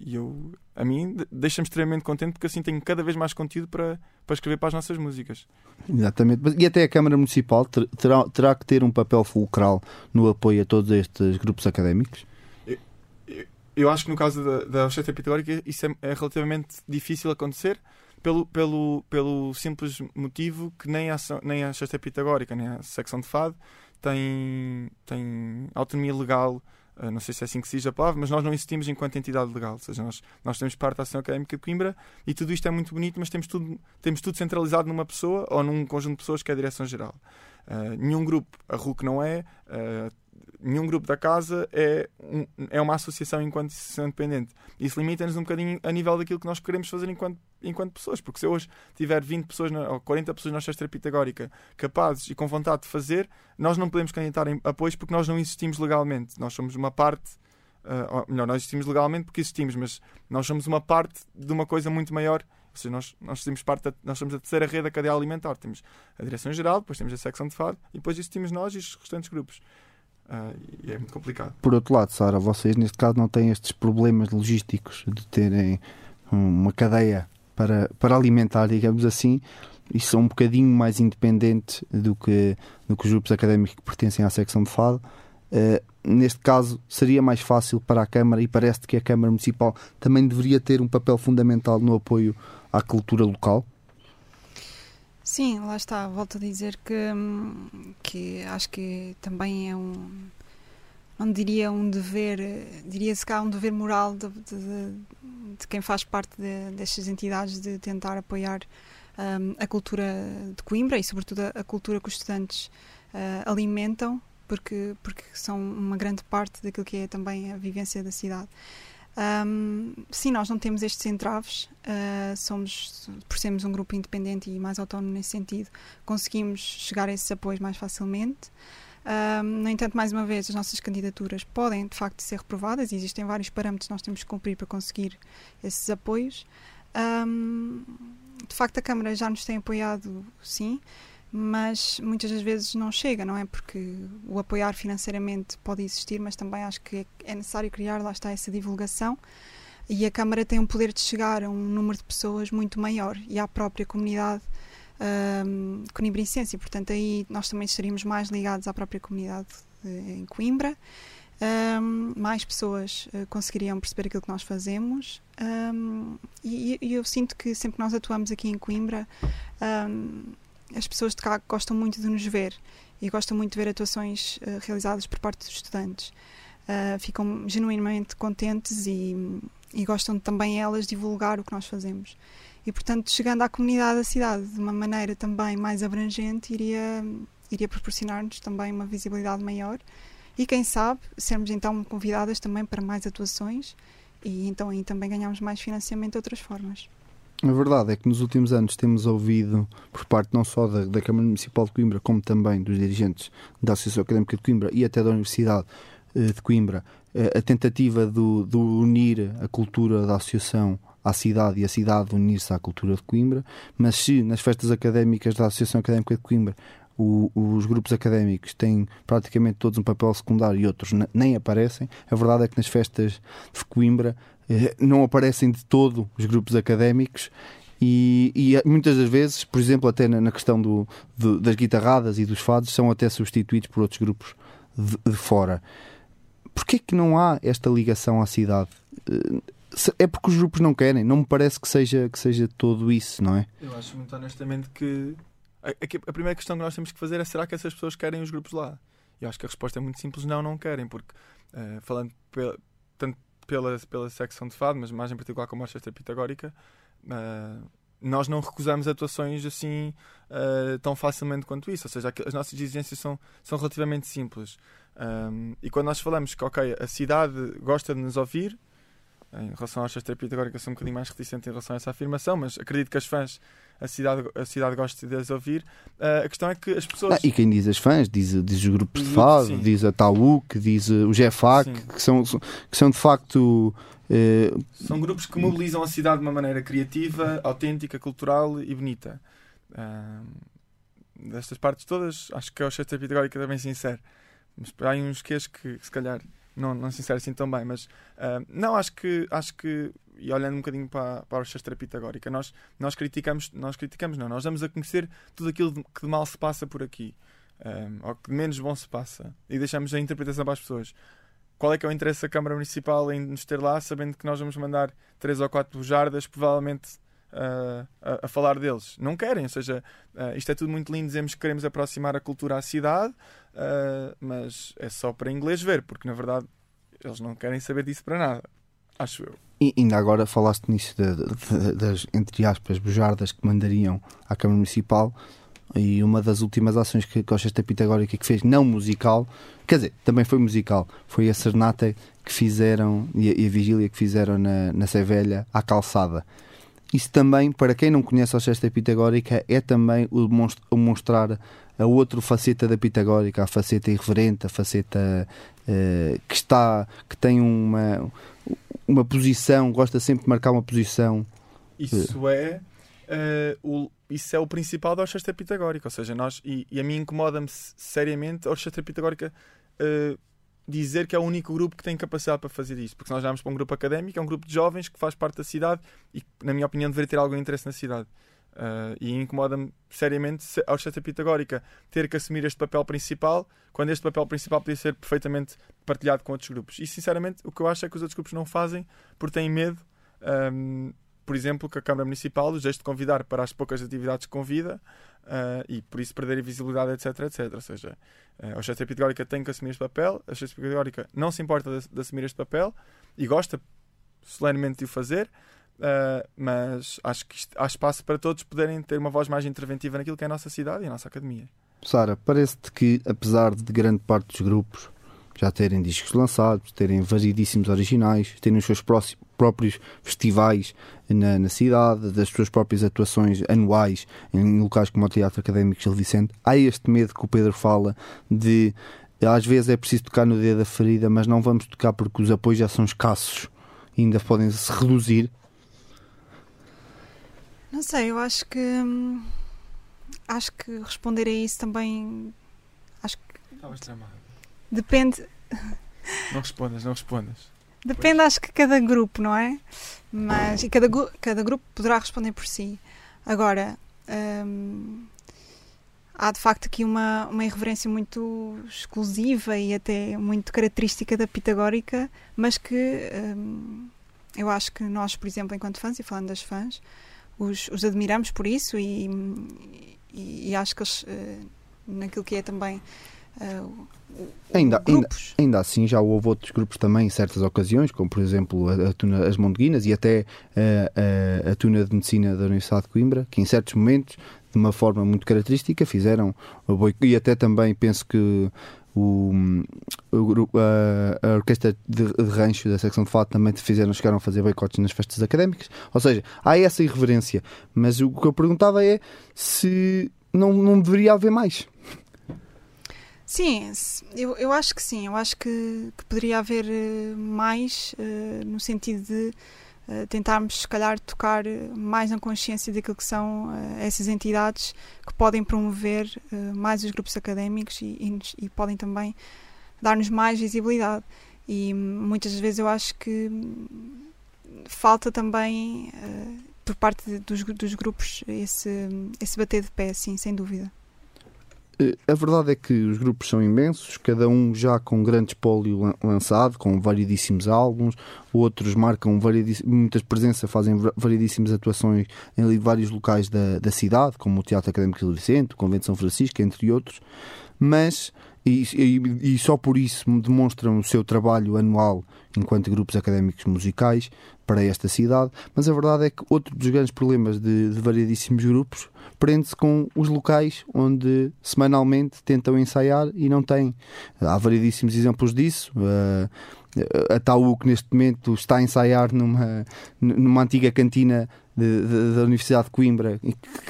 E eu, a mim, de- deixa-me extremamente contente porque assim tenho cada vez mais conteúdo para, para escrever para as nossas músicas. Exatamente. E até a Câmara Municipal ter- terá, terá que ter um papel fulcral no apoio a todos estes grupos académicos? Eu acho que no caso da, da Pitagórica isso é, é relativamente difícil acontecer, pelo, pelo, pelo simples motivo que nem a, nem a Sexta Pitagórica, nem a secção de fado tem, tem autonomia legal. eh, Não sei se é assim que se diz a palavra, mas nós não existimos enquanto entidade legal. Ou seja, nós, nós temos parte da Ação Académica de Coimbra e tudo isto é muito bonito, mas temos tudo, temos tudo centralizado numa pessoa ou num conjunto de pessoas que é a Direção-Geral. Eh, nenhum grupo, a RUC não é, eh, nenhum grupo da casa é, um- é uma associação enquanto associação independente. Isso limita-nos um bocadinho a nível daquilo que nós queremos fazer enquanto, enquanto pessoas. Porque se eu hoje tiver 20 pessoas na- ou 40 pessoas na Sexta Pitagórica capazes e com vontade de fazer, nós não podemos candidatar em apoios porque nós não existimos legalmente. Nós somos uma parte. ah, ou melhor, nós existimos legalmente porque existimos, mas nós somos uma parte de uma coisa muito maior. Ou seja, nós, nós, fazemos parte da- nós somos a terceira rede da cadeia alimentar. Temos a Direção-Geral, depois temos a secção de fado e depois existimos nós e os restantes grupos. Ah, e é muito complicado. Por outro lado, Sara, vocês neste caso não têm estes problemas logísticos de terem uma cadeia para, para alimentar, digamos assim, e são um bocadinho mais independentes do que, do que os grupos académicos que pertencem à secção de fado. Eh, neste caso, seria mais fácil para a Câmara e parece que a Câmara Municipal também deveria ter um papel fundamental no apoio à cultura local. Sim, lá está. Volto a dizer que, hum, que acho que também é um. Não diria um dever, diria-se cá um dever moral de, de- de quem faz parte de- destas entidades de tentar apoiar hum, a cultura de Coimbra e, sobretudo, a, cultura que os estudantes eh, alimentam, porque, porque são uma grande parte daquilo que é também a vivência da cidade. Hum, sim, nós não temos estes entraves, uh, somos, por sermos um grupo independente e mais autónomo nesse sentido, conseguimos chegar a esses apoios mais facilmente. Hum, no entanto, mais uma vez, as nossas candidaturas podem de facto ser reprovadas e existem vários parâmetros que nós temos que cumprir para conseguir esses apoios. Hum, de facto, a Câmara já nos tem apoiado, sim, mas muitas das vezes não chega, não é? Porque o apoiar financeiramente pode existir, mas também acho que é necessário criar, lá está, essa divulgação. E a Câmara tem um poder de chegar a um número de pessoas muito maior e à própria comunidade um, conimbricense. E, portanto, aí nós também estaríamos mais ligados à própria comunidade de- em Coimbra. Um, mais pessoas uh, conseguiriam perceber aquilo que nós fazemos. Um, e, e eu sinto que sempre que nós atuamos aqui em Coimbra, um, as pessoas de cá gostam muito de nos ver e gostam muito de ver atuações uh, realizadas por parte dos estudantes. Uh, ficam genuinamente contentes e, e gostam também elas divulgar o que nós fazemos. E, portanto, chegando à comunidade da cidade de uma maneira também mais abrangente, iria, iria proporcionar-nos também uma visibilidade maior e, quem sabe, sermos então convidadas também para mais atuações e então aí também ganhamos mais financiamento de outras formas. A verdade é que nos últimos anos temos ouvido, por parte não só da, da Câmara Municipal de Coimbra, como também dos dirigentes da Associação Académica de Coimbra e até da Universidade eh, de Coimbra, eh, a tentativa do, do unir a cultura da Associação à cidade e a cidade unir-se à cultura de Coimbra, mas se nas festas académicas da Associação Académica de Coimbra o- os grupos académicos têm praticamente todos um papel secundário e outros ne- nem aparecem, a verdade é que nas festas de Coimbra não aparecem de todo os grupos académicos e, e, eh, muitas das vezes, por exemplo, até na, na questão do, do- das guitarradas e dos fados, são até substituídos por outros grupos de, de fora. Porquê que não há esta ligação à cidade? Eh, É porque os grupos não querem, não me parece que seja, que seja todo isso, não é? Eu acho muito honestamente que a, a- primeira questão que nós temos que fazer é será que essas pessoas querem os grupos lá? Eu acho que a resposta é muito simples, não, não querem, porque eh, falando pela, tanto pela, pela secção de fado, mas mais em particular como a orquestra pitagórica, eh, nós não recusamos atuações assim eh, tão facilmente quanto isso, ou seja, as nossas exigências são, são relativamente simples. Um, e quando nós falamos que ok, a cidade gosta de nos ouvir, em relação à orquestra pitagórica sou um bocadinho mais reticente em relação a essa afirmação, mas acredito que as fãs a cidade, a cidade gosta de as ouvir. Uh, a questão é que as pessoas. Ah, e quem diz as fãs, diz, diz os grupos de Os fado, diz a Taúc, diz uh, o Sim. que são, que são de facto. eh, São grupos que mobilizam a cidade de uma maneira criativa, autêntica, cultural e bonita. Um, destas partes todas, acho que a orquestra pitagórica também se insere. Mas há uns queixos que se calhar não, não se insere assim tão bem. Mas ah, não, acho que, acho que, e olhando um bocadinho para, para a orquestra pitagórica, nós, nós criticamos, nós criticamos, não, nós damos a conhecer tudo aquilo que de mal se passa por aqui. Um, ou que de menos bom se passa. E deixamos a interpretação para as pessoas. Qual é que é o interesse da Câmara Municipal em nos ter lá, sabendo que nós vamos mandar três ou quatro bujardas, provavelmente uh, a, a falar deles. Não querem, ou seja, uh, isto é tudo muito lindo, dizemos que queremos aproximar a cultura à cidade, uh, mas é só para inglês ver, porque na verdade eles não querem saber disso para nada. Acho eu. E ainda agora falaste nisso de- de- das, entre aspas, bujardas que mandariam à Câmara Municipal e uma das últimas ações que, a Orquestra Pitagórica que fez, não musical, quer dizer, também foi musical, foi a serenata que fizeram e a, e a vigília que fizeram na, na Sevelha à calçada. Isso também, para quem não conhece a Orquestra Pitagórica, é também o, demonst- o mostrar a outra faceta da Pitagórica, a faceta irreverente, a faceta eh, que está, que tem uma, uma posição, gosta sempre de marcar uma posição. Isso é, eh, o, isso é o principal da orquestra pitagórica. Ou seja, nós, e, e a mim incomoda-me se- seriamente a orquestra pitagórica eh, dizer que é o único grupo que tem capacidade para fazer isso. Porque nós olharmos para um grupo académico, é um grupo de jovens que faz parte da cidade e, na minha opinião, deveria ter algum interesse na cidade. Eh, e incomoda-me seriamente se a orquestra pitagórica ter que assumir este papel principal, quando este papel principal podia ser perfeitamente partilhado com outros grupos. E, sinceramente, o que eu acho é que os outros grupos não fazem porque têm medo ehm, por exemplo, que a Câmara Municipal os deixe de convidar para as poucas atividades que convida ah, e por isso perder a visibilidade, etc, etc. Ou seja, ah, a Orquestra Pitagórica tem que assumir este papel, a Orquestra Pitagórica não se importa de, de assumir este papel e gosta solenemente de o fazer, ah, mas acho que isto- há espaço para todos poderem ter uma voz mais interventiva naquilo que é a nossa cidade e a nossa academia. Sara, parece-te que, apesar de grande parte dos grupos já terem discos lançados, terem variedíssimos originais, terem os seus próprios festivais na, na cidade, das suas próprias atuações anuais em locais como o Teatro Académico Gil Vicente, há este medo que o Pedro fala de às vezes é preciso tocar no dedo da ferida, mas não vamos tocar porque os apoios já são escassos ainda podem se reduzir. Não sei, eu acho que. hum, Acho que responder a isso também. Acho que Estavas tramado. depende. Não respondas, não respondas. Depende, acho que cada grupo, não é? Mas. E cada, cada grupo poderá responder por si. Agora. hum, há de facto aqui uma, uma irreverência muito exclusiva e até muito característica da pitagórica, mas que hum, eu acho que nós, por exemplo, enquanto fãs, e falando das fãs, os, os admiramos por isso e, e, e acho que eles, eh, naquilo que é também eh, o- o- Ainda, ainda, grupos. ainda assim, já houve outros grupos também em certas ocasiões, como por exemplo a, a tuna, as Mondeguinas e até a, a, a Tuna de Medicina da Universidade de Coimbra, que em certos momentos, de uma forma muito característica, fizeram e até também penso que o, o a, a Orquestra de, de Rancho da secção de Fado também fizeram, chegaram a fazer boicotes nas festas académicas. Ou seja, há essa irreverência. Mas o que eu perguntava é se não, não deveria haver mais. Sim, eu, eu acho que sim. Eu acho que, que poderia haver eh, mais eh, no sentido de eh, tentarmos, se calhar, tocar eh, mais na consciência daquilo que são eh, essas entidades que podem promover mais os grupos académicos e, e e podem também dar-nos mais visibilidade. E hum, muitas vezes eu acho que hum, falta também, por parte de- dos, dos grupos, esse, esse bater de pé, sim, sem dúvida. Eh, A verdade é que os grupos são imensos, cada um já com grande espólio lan- lançado, com variedíssimos álbuns, outros marcam muitas presenças, fazem va- variedíssimas atuações em vários locais da, da cidade, como o Teatro Académico Gil Vicente, o Convento de São Francisco, entre outros, mas e, e- e só por isso demonstram o seu trabalho anual enquanto grupos académicos musicais para esta cidade, mas a verdade é que outro dos grandes problemas de, de variedíssimos grupos prende-se com os locais onde semanalmente tentam ensaiar e não têm. Há variedíssimos exemplos disso. Uh, a Taú que neste momento está a ensaiar numa, numa antiga cantina de- de- da Universidade de Coimbra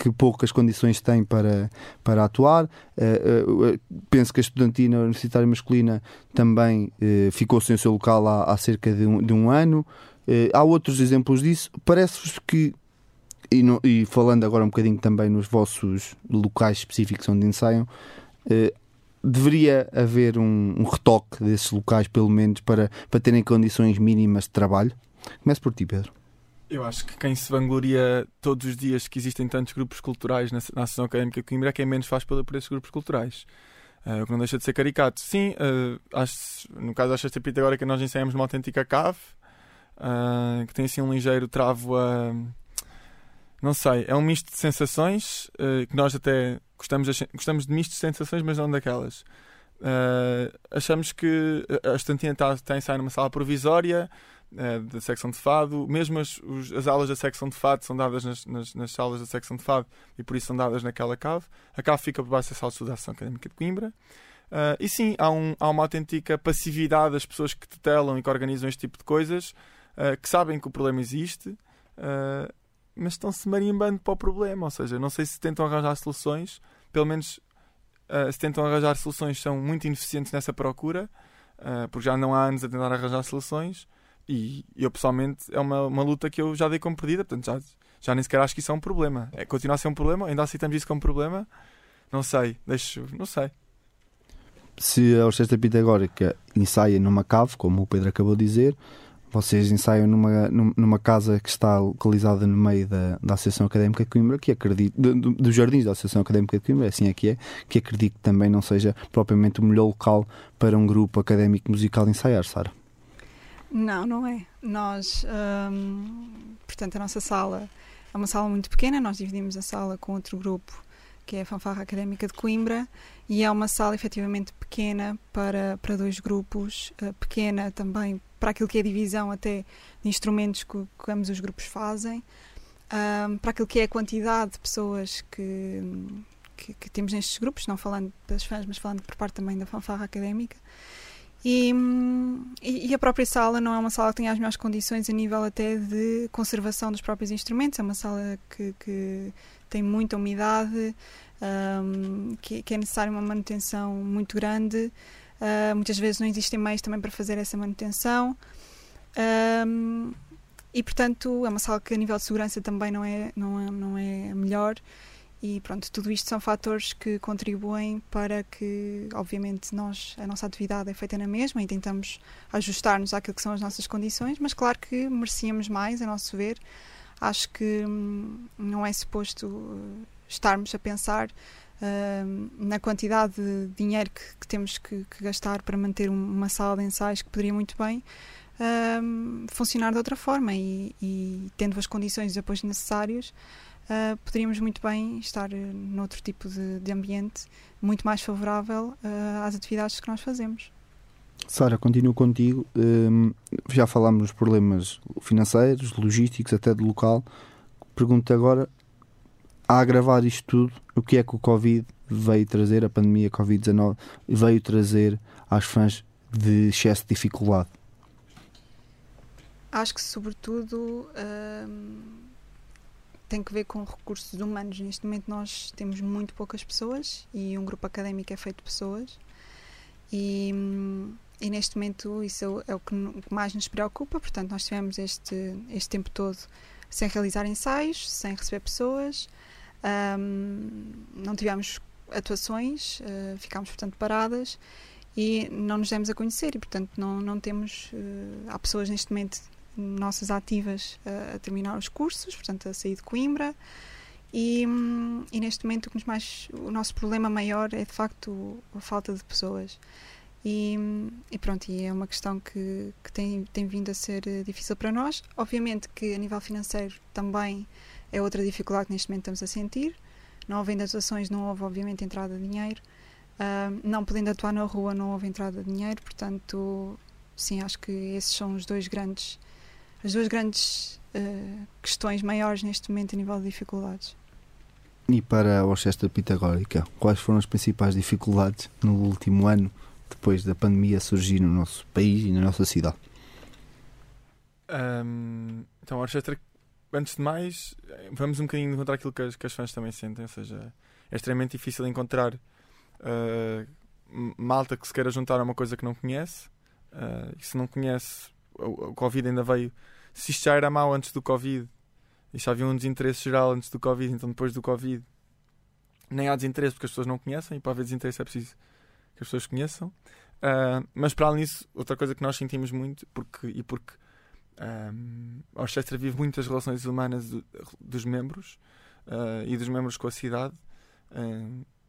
que, poucas condições tem para, para atuar. Uh, uh, penso que a estudantina universitária masculina também uh, ficou sem o seu local há, há cerca de um, de um ano. Há outros exemplos disso. Parece-vos que e, no- e falando agora um bocadinho também nos vossos locais específicos onde ensaiam, eh, deveria haver um, um retoque desses locais, pelo menos, para, para terem condições mínimas de trabalho? Começo por ti, Pedro. Eu acho que quem se vangloria todos os dias que existem tantos grupos culturais na, na Associação Académica de Coimbra é quem menos faz por, por esses grupos culturais. Ah, o que não deixa de ser caricato. Sim, ah, acho- no caso da Sexta Pitagórica nós ensaiamos uma autêntica cave, ah, que tem assim um ligeiro travo a, não sei, é um misto de sensações uh, que nós até gostamos, gostamos de mistos de sensações, mas não daquelas. Uh, achamos que a estantina está tá a numa sala provisória uh, da secção de fado, mesmo as, os, as aulas da secção de fado são dadas nas, nas, nas, salas da secção de fado e por isso são dadas naquela cave. A cave fica por baixo da sala de estudação académica de Coimbra. Uh, e sim, há, um, há, uma autêntica passividade das pessoas que tutelam e que organizam este tipo de coisas, que sabem que o problema existe, mas estão-se marimbando para o problema. Ou seja, não sei se tentam arranjar soluções, pelo menos uh, se tentam arranjar soluções, são muito ineficientes nessa procura, uh, porque já não há anos a tentar arranjar soluções. E eu pessoalmente é uma, uma luta que eu já dei como perdida, portanto já, já nem sequer acho que isso é um problema. É, continua a ser um problema, ainda aceitamos isso como problema. Não sei, deixo, não sei. Se a Orquestra Pitagórica ensaia numa cave, como o Pedro acabou de dizer, vocês ensaiam numa, numa casa que está localizada no meio da, da Associação Académica de Coimbra, que acredito, do, dos jardins da Associação Académica de Coimbra, assim é que é, que acredito que também não seja propriamente o melhor local para um grupo académico musical ensaiar, Sara. Não, não é. Nós, hum, portanto, a nossa sala é uma sala muito pequena, nós dividimos a sala com outro grupo que é a Fanfarra Académica de Coimbra, e é uma sala efetivamente pequena para, para dois grupos, uh, pequena também para aquilo que é divisão até de instrumentos que, que ambos os grupos fazem, um, para aquilo que é a quantidade de pessoas que, que, que, temos nestes grupos, não falando das fãs, mas falando por parte também da fanfarra académica. E, e, a própria sala não é uma sala que tenha as melhores condições a nível até de conservação dos próprios instrumentos, é uma sala que, que tem muita umidade, um, que, que, é necessária uma manutenção muito grande. Uh, muitas vezes não existem meios também para fazer essa manutenção. Um, e portanto é uma sala que a nível de segurança também não é, não é, não é melhor. E pronto, tudo isto são fatores que contribuem para que, obviamente, nós, a nossa atividade é feita na mesma e tentamos ajustar-nos àquilo que são as nossas condições, mas claro que merecíamos mais, a nosso ver. Acho que hum, não é suposto uh, estarmos a pensar na quantidade de dinheiro que, que temos que, que, gastar para manter uma sala de ensaios que poderia muito bem uh, funcionar de outra forma e, e, tendo as condições e apoios necessários, uh, poderíamos muito bem estar noutro tipo de, de ambiente muito mais favorável às atividades que nós fazemos. Sara, continuo contigo. Um, já falámos dos problemas financeiros, logísticos, até de local. Pergunto agora a agravar isto tudo, o que é que o Covid veio trazer, a pandemia Covid-19 veio trazer às fãs de excesso de dificuldade? Acho que, sobretudo, hum, tem que ver com recursos humanos. Neste momento, nós temos muito poucas pessoas e um grupo académico é feito de pessoas. E, hum, e neste momento, isso é o que mais nos preocupa. Portanto, nós tivemos este, este tempo todo sem realizar ensaios, sem receber pessoas. Um, não tivemos atuações, uh, ficámos, portanto, paradas e não nos demos a conhecer e, portanto, não, não temos. Uh, há pessoas neste momento nossas ativas uh, a terminar os cursos, portanto, a sair de Coimbra. E, um, e neste momento o, que mais, o nosso problema maior é de facto a falta de pessoas. E, e, pronto, e é uma questão que, que tem, tem vindo a ser difícil para nós. Obviamente que a nível financeiro também é outra dificuldade que neste momento estamos a sentir. Não havendo atuações, não houve, obviamente, entrada de dinheiro. Uh, não podendo atuar na rua, não houve entrada de dinheiro. Portanto, sim, acho que esses são os dois grandes, as duas grandes uh, questões maiores neste momento a nível de dificuldades. E para a Orquestra Pitagórica, quais foram as principais dificuldades no último ano, depois da pandemia surgir no nosso país e na nossa cidade? Um, então, a Orquestra antes de mais, vamos um bocadinho encontrar aquilo que as, que as fãs também sentem, ou seja, é extremamente difícil encontrar uh, malta que se queira juntar a uma coisa que não conhece. Uh, e se não conhece, o, o, Covid ainda veio. Se isto já era mau antes do Covid, e já havia um desinteresse geral antes do Covid, então depois do Covid nem há desinteresse porque as pessoas não conhecem, e para haver desinteresse é preciso que as pessoas conheçam. Uh, mas para além disso, outra coisa que nós sentimos muito, porque, e porque um, a orquestra vive muitas relações humanas do, dos membros uh, e dos membros com a cidade.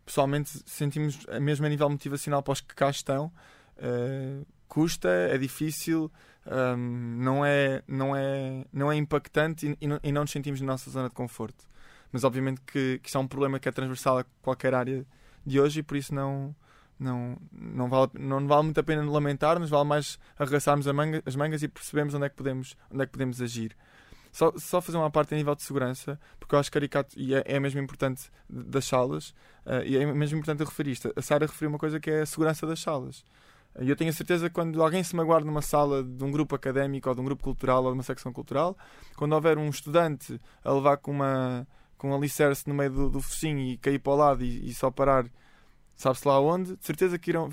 Pessoalmente, sentimos, mesmo a nível motivacional para os que cá estão, uh, custa, é difícil, hum, não, é, não, é, não é impactante e, e não, e não nos sentimos na nossa zona de conforto. Mas obviamente que, que isto é um problema que é transversal a qualquer área de hoje e por isso não, não, não, vale, não vale muito a pena lamentar-nos, vale mais arregaçarmos manga- as mangas e percebermos onde é que podemos, onde é que podemos agir. Só, só fazer uma parte a nível de segurança, porque eu acho caricato e é, é mesmo importante das salas, eh, e é mesmo importante referir isto. A Sara referiu uma coisa que é a segurança das salas. E eu tenho a certeza que quando alguém se magoar numa sala de um grupo académico ou de um grupo cultural ou de uma secção cultural, quando houver um estudante a levar com uma com um alicerce no meio do, do focinho e cair para o lado e, e só parar sabe-se lá onde, de certeza que irão,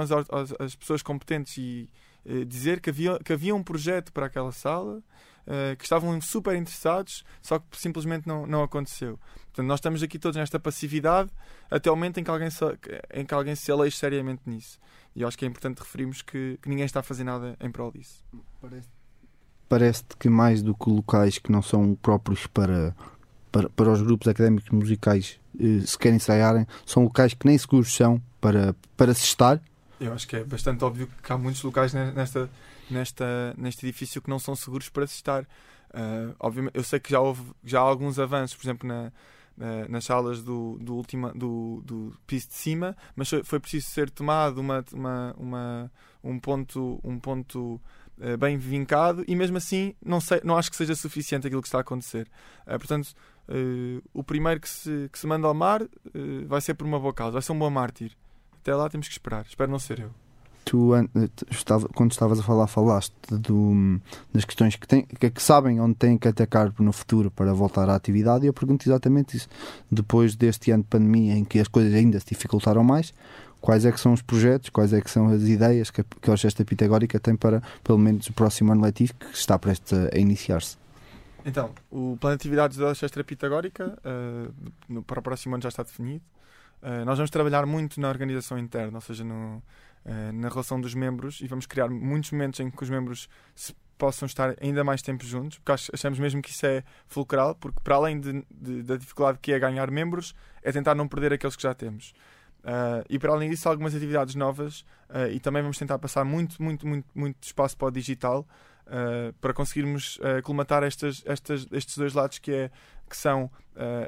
as, as, as pessoas competentes e eh, dizer que havia, que havia um projeto para aquela sala, eh, que estavam super interessados, só que simplesmente não, não aconteceu. Portanto, nós estamos aqui todos nesta passividade até o momento em que alguém se, em que alguém se aleixe seriamente nisso. E acho que é importante referirmos que, que ninguém está a fazer nada em prol disso. Parece-te que mais do que locais que não são próprios para, para, para os grupos académicos musicais eh, se querem ensaiarem, são locais que nem seguros são para, para se estar. Eu acho que é bastante óbvio que há muitos locais ne- nesta, nesta, neste edifício que não são seguros para se estar. Ah, obviamente, eu sei que já houve já há alguns avanços, por exemplo, na, na- nas salas do, do, última, do, do piso de cima, mas foi- preciso ser tomado uma, uma, uma- um ponto, um ponto eh, bem vincado e mesmo assim não, sei, não acho que seja suficiente aquilo que está a acontecer. Ah, portanto, eh, o primeiro que se, que se manda ao mar eh, vai ser por uma boa causa, vai ser um bom mártir. Até lá temos que esperar. Espero não ser eu. Tu, eh, quando estavas a falar, falaste do, das questões que, que, que sabem onde têm que atacar no futuro para voltar à atividade. E eu pergunto exatamente isso. Depois deste ano de pandemia, em que as coisas ainda se dificultaram mais, quais é que são os projetos, quais é que são as ideias que a, que a Orquestra Pitagórica tem para, pelo menos, o próximo ano letivo que está prestes a, a iniciar-se? Então, o plano de atividades da Orquestra Pitagórica eh, no- para o próximo ano já está definido. Eh, nós vamos trabalhar muito na organização interna, ou seja, no, eh, na relação dos membros, e vamos criar muitos momentos em que os membros se possam estar ainda mais tempo juntos, porque ach- achamos mesmo que isso é fulcral, porque para além de- de- da dificuldade que é ganhar membros, é tentar não perder aqueles que já temos. Eh, e para além disso, algumas atividades novas, eh, e também vamos tentar passar muito, muito, muito, muito espaço para o digital, uh, para conseguirmos uh, colmatar estas, estas, estes dois lados que, é, que são uh,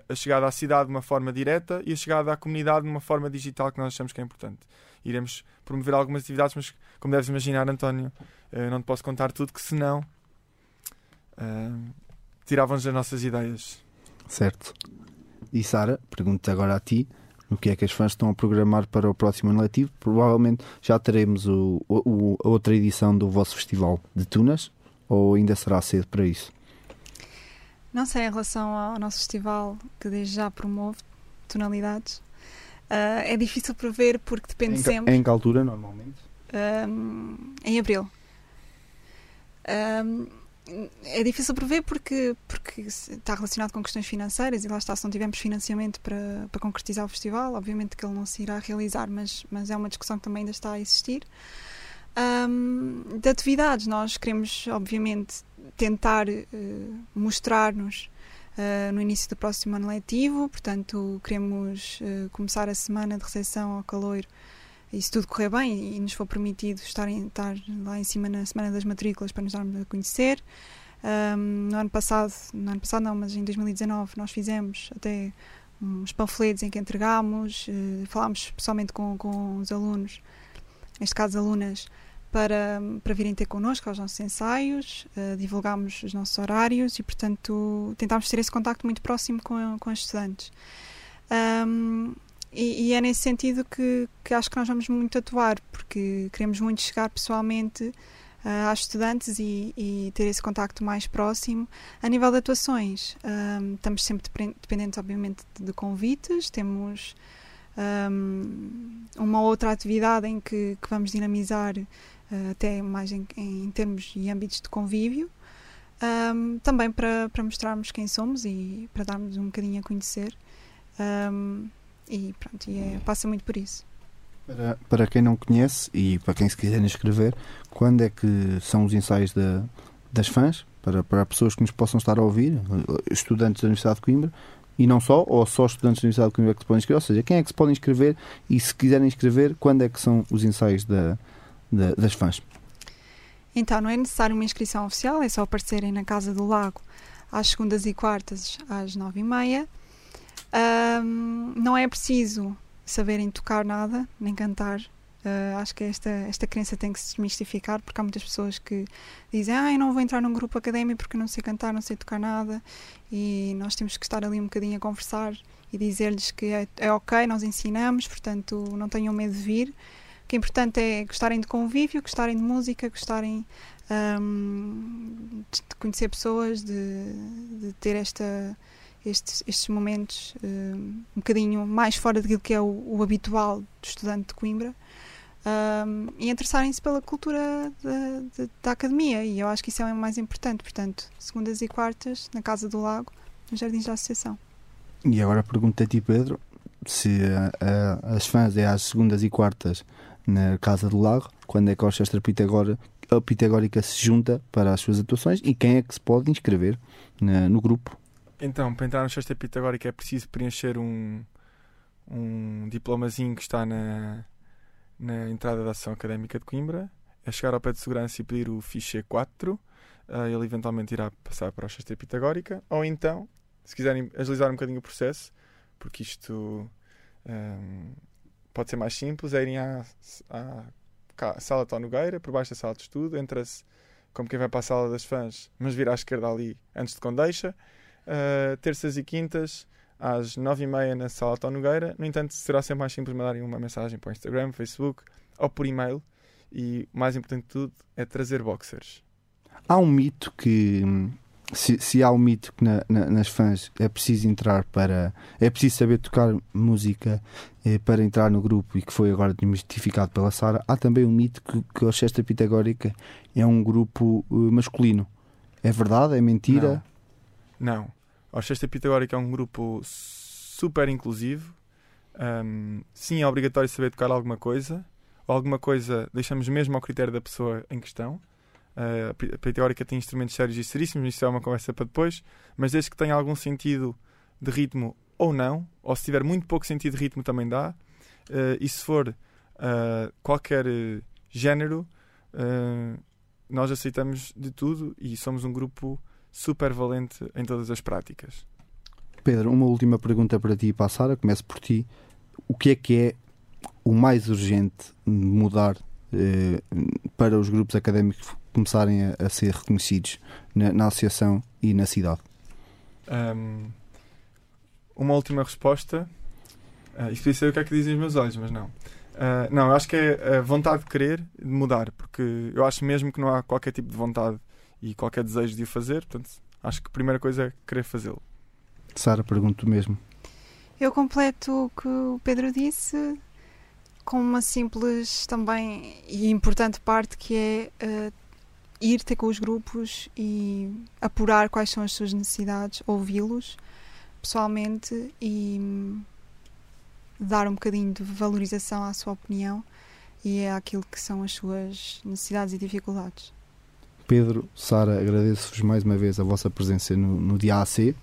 a chegada à cidade de uma forma direta e a chegada à comunidade de uma forma digital que nós achamos que é importante. Iremos promover algumas atividades, mas como deves imaginar, António, uh, não te posso contar tudo, que senão uh, tiravam-nos as nossas ideias. Certo. E Sara, pergunto agora a ti. O que é que as fãs estão a programar para o próximo ano letivo? Provavelmente já teremos o, o- a outra edição do vosso festival de Tunas ou ainda será cedo para isso? Não sei em relação ao nosso festival, que desde já promove tonalidades. Ah, é difícil prever porque depende em, sempre. em que altura normalmente? Ahm, em abril. Ahm, é difícil prever porque, porque está relacionado com questões financeiras e lá está, se não tivermos financiamento para, para concretizar o festival, obviamente que ele não se irá realizar, mas, mas é uma discussão que também ainda está a existir. Ahm, de atividades, nós queremos, obviamente, tentar eh, mostrar-nos eh, no início do próximo ano letivo, portanto, queremos eh, começar a semana de recepção ao caloiro e se tudo correr bem e nos for permitido estar, em- estar lá em cima na semana das matrículas para nos darmos a conhecer. Ahm, no ano passado, no ano passado não, mas em 2019 nós fizemos até uns panfletos em que entregámos, eh, falámos pessoalmente com, com os alunos, neste caso alunas, para, para virem ter connosco aos nossos ensaios, eh, divulgámos os nossos horários e, portanto, tentámos ter esse contacto muito próximo com, com os estudantes. Ahm, e, e é nesse sentido que, que acho que nós vamos muito atuar, porque queremos muito chegar pessoalmente ah, às estudantes e, e ter esse contacto mais próximo. A nível de atuações, ahm, estamos sempre dependentes, obviamente, de, convites, temos ahm, uma outra atividade em que, que vamos dinamizar ah, até mais em, em termos e âmbitos de convívio. Ahm, também para, para mostrarmos quem somos e para darmos um bocadinho a conhecer. Ahm, e pronto, e é- passa muito por isso. Para, para quem não conhece e para quem se quiser inscrever, quando é que são os ensaios da- das fãs? Para, para pessoas que nos possam estar a ouvir, estudantes da Universidade de Coimbra, e não só, ou só estudantes da Universidade de Coimbra que se podem inscrever, ou seja, quem é que se pode inscrever e se quiserem inscrever, quando é que são os ensaios da, da- das fãs. Então, não é necessário uma inscrição oficial, é só aparecerem na Casa do Lago às segundas e quartas às nove e meia. Ahm, não é preciso saberem tocar nada, nem cantar. Ah, acho que esta, esta crença tem que se desmistificar, porque há muitas pessoas que dizem ah, eu não vou entrar num grupo académico porque não sei cantar, não sei tocar nada. E nós temos que estar ali um bocadinho a conversar e dizer-lhes que é, é ok, nós ensinamos, portanto não tenham medo de vir. O que é importante é gostarem de convívio, gostarem de música, gostarem de de conhecer pessoas, de, de ter esta, estes, estes momentos ahm, um bocadinho mais fora daquilo que é o, o habitual do estudante de Coimbra. ahm, e interessarem-se pela cultura da, da- da academia, e eu acho que isso é o mais importante. Portanto, segundas e quartas, na Casa do Lago, nos Jardins da Associação. E agora pergunto a ti, Pedro, se ah, as fãs é às segundas e quartas na Casa do Lago, quando é que a Orquestra Pitagora, a Pitagórica se junta para as suas atuações e quem é que se pode inscrever no grupo? Então, para entrar no Sexta Pitagórica é preciso preencher um, um diplomazinho que está na, na entrada da Ação Académica de Coimbra. É chegar ao pé de segurança e pedir o fiche 4. Ah, ele eventualmente irá passar para a Sexta Pitagórica. Ou então, se quiserem agilizar um bocadinho o processo, porque isto ahm, pode ser mais simples, é irem à, à ca- sala Tó Nogueira, por baixo da sala de estudo, entra-se como quem vai para a sala das fãs, mas vira à esquerda ali antes de Condeixa. Uh, terças e quintas às nove e meia na sala Tó Nogueira. No entanto, será sempre mais simples mandarem uma mensagem para o Instagram, Facebook ou por e-mail. E o mais importante de tudo é trazer boxers. Há um mito que se, se há um mito que na- na- nas fãs é preciso entrar para é preciso saber tocar música eh, para entrar no grupo e que foi agora desmistificado pela Sara, há também um mito que, que a Orquestra Pitagórica é um grupo eh, masculino. É verdade? É mentira? Não. A Orquestra Pitagórica é um grupo super inclusivo. Um, sim, é obrigatório saber tocar alguma coisa. Alguma coisa deixamos mesmo ao critério da pessoa em questão. Uh, a Pi- a Pitagórica tem instrumentos sérios e seríssimos, isso é uma conversa para depois. Mas desde que tenha algum sentido de ritmo ou não, ou se tiver muito pouco sentido de ritmo também dá. Uh, e se for uh, qualquer género, nós aceitamos de tudo e somos um grupo super valente em todas as práticas. Pedro, uma última pergunta para ti e para a Sara. Começo por ti. O que é que é o mais urgente de mudar eh, para os grupos académicos começarem a, a ser reconhecidos na, na associação e na cidade? Um, uma última resposta. Uh, isto podia ser o que é que dizem os meus olhos, mas não. Uh, não, eu acho que é a vontade de querer de mudar, porque eu acho mesmo que não há qualquer tipo de vontade e qualquer desejo de o fazer, portanto, acho que a primeira coisa é querer fazê-lo. Sara, pergunto mesmo. Eu completo o que o Pedro disse com uma simples também e importante parte que é eh, ir ter com os grupos e apurar quais são as suas necessidades, ouvi-los pessoalmente e hum, dar um bocadinho de valorização à sua opinião e àquilo que são as suas necessidades e dificuldades. Pedro, Sara, agradeço-vos mais uma vez a vossa presença no, no dia AC.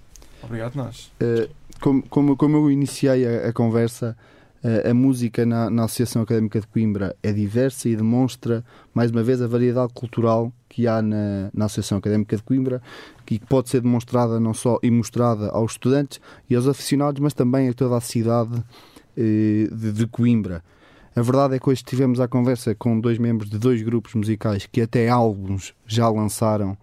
Obrigado, nós. Uh, como, como, como eu iniciei a, a conversa, uh, a música na, na Associação Académica de Coimbra é diversa e demonstra, mais uma vez, a variedade cultural que há na, na Associação Académica de Coimbra e que pode ser demonstrada não só e mostrada aos estudantes e aos aficionados, mas também a toda a cidade uh, de, de Coimbra. A verdade é que hoje estivemos à conversa com dois membros de dois grupos musicais que até álbuns já lançaram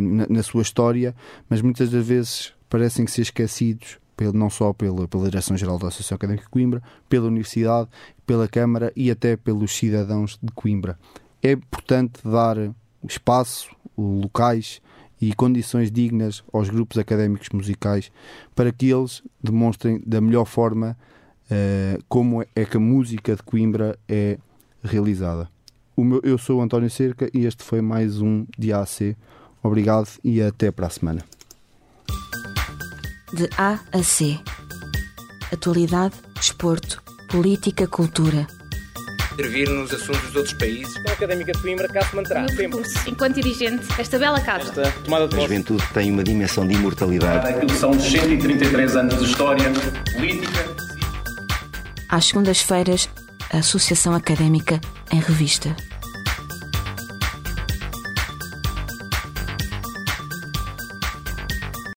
na, na sua história, mas muitas das vezes parecem ser esquecidos pelo, não só pela, pela Direção-Geral da Associação Académica de Coimbra, pela Universidade, pela Câmara e até pelos cidadãos de Coimbra. É importante dar espaço, locais e condições dignas aos grupos académicos musicais para que eles demonstrem da melhor forma uh, como é que a música de Coimbra é realizada. O meu, eu sou o António Cerca e este foi mais um DAC. Obrigado e até para a semana. De A a C. Atualidade, desporto, política, cultura. Intervir nos assuntos dos outros países. A Académica de Coimbra cá se manterá enquanto dirigente desta bela casa. Esta tomada de A juventude tem uma dimensão de imortalidade. Aquilo são 133 anos de história política. Às segundas-feiras, a Associação Académica em Revista.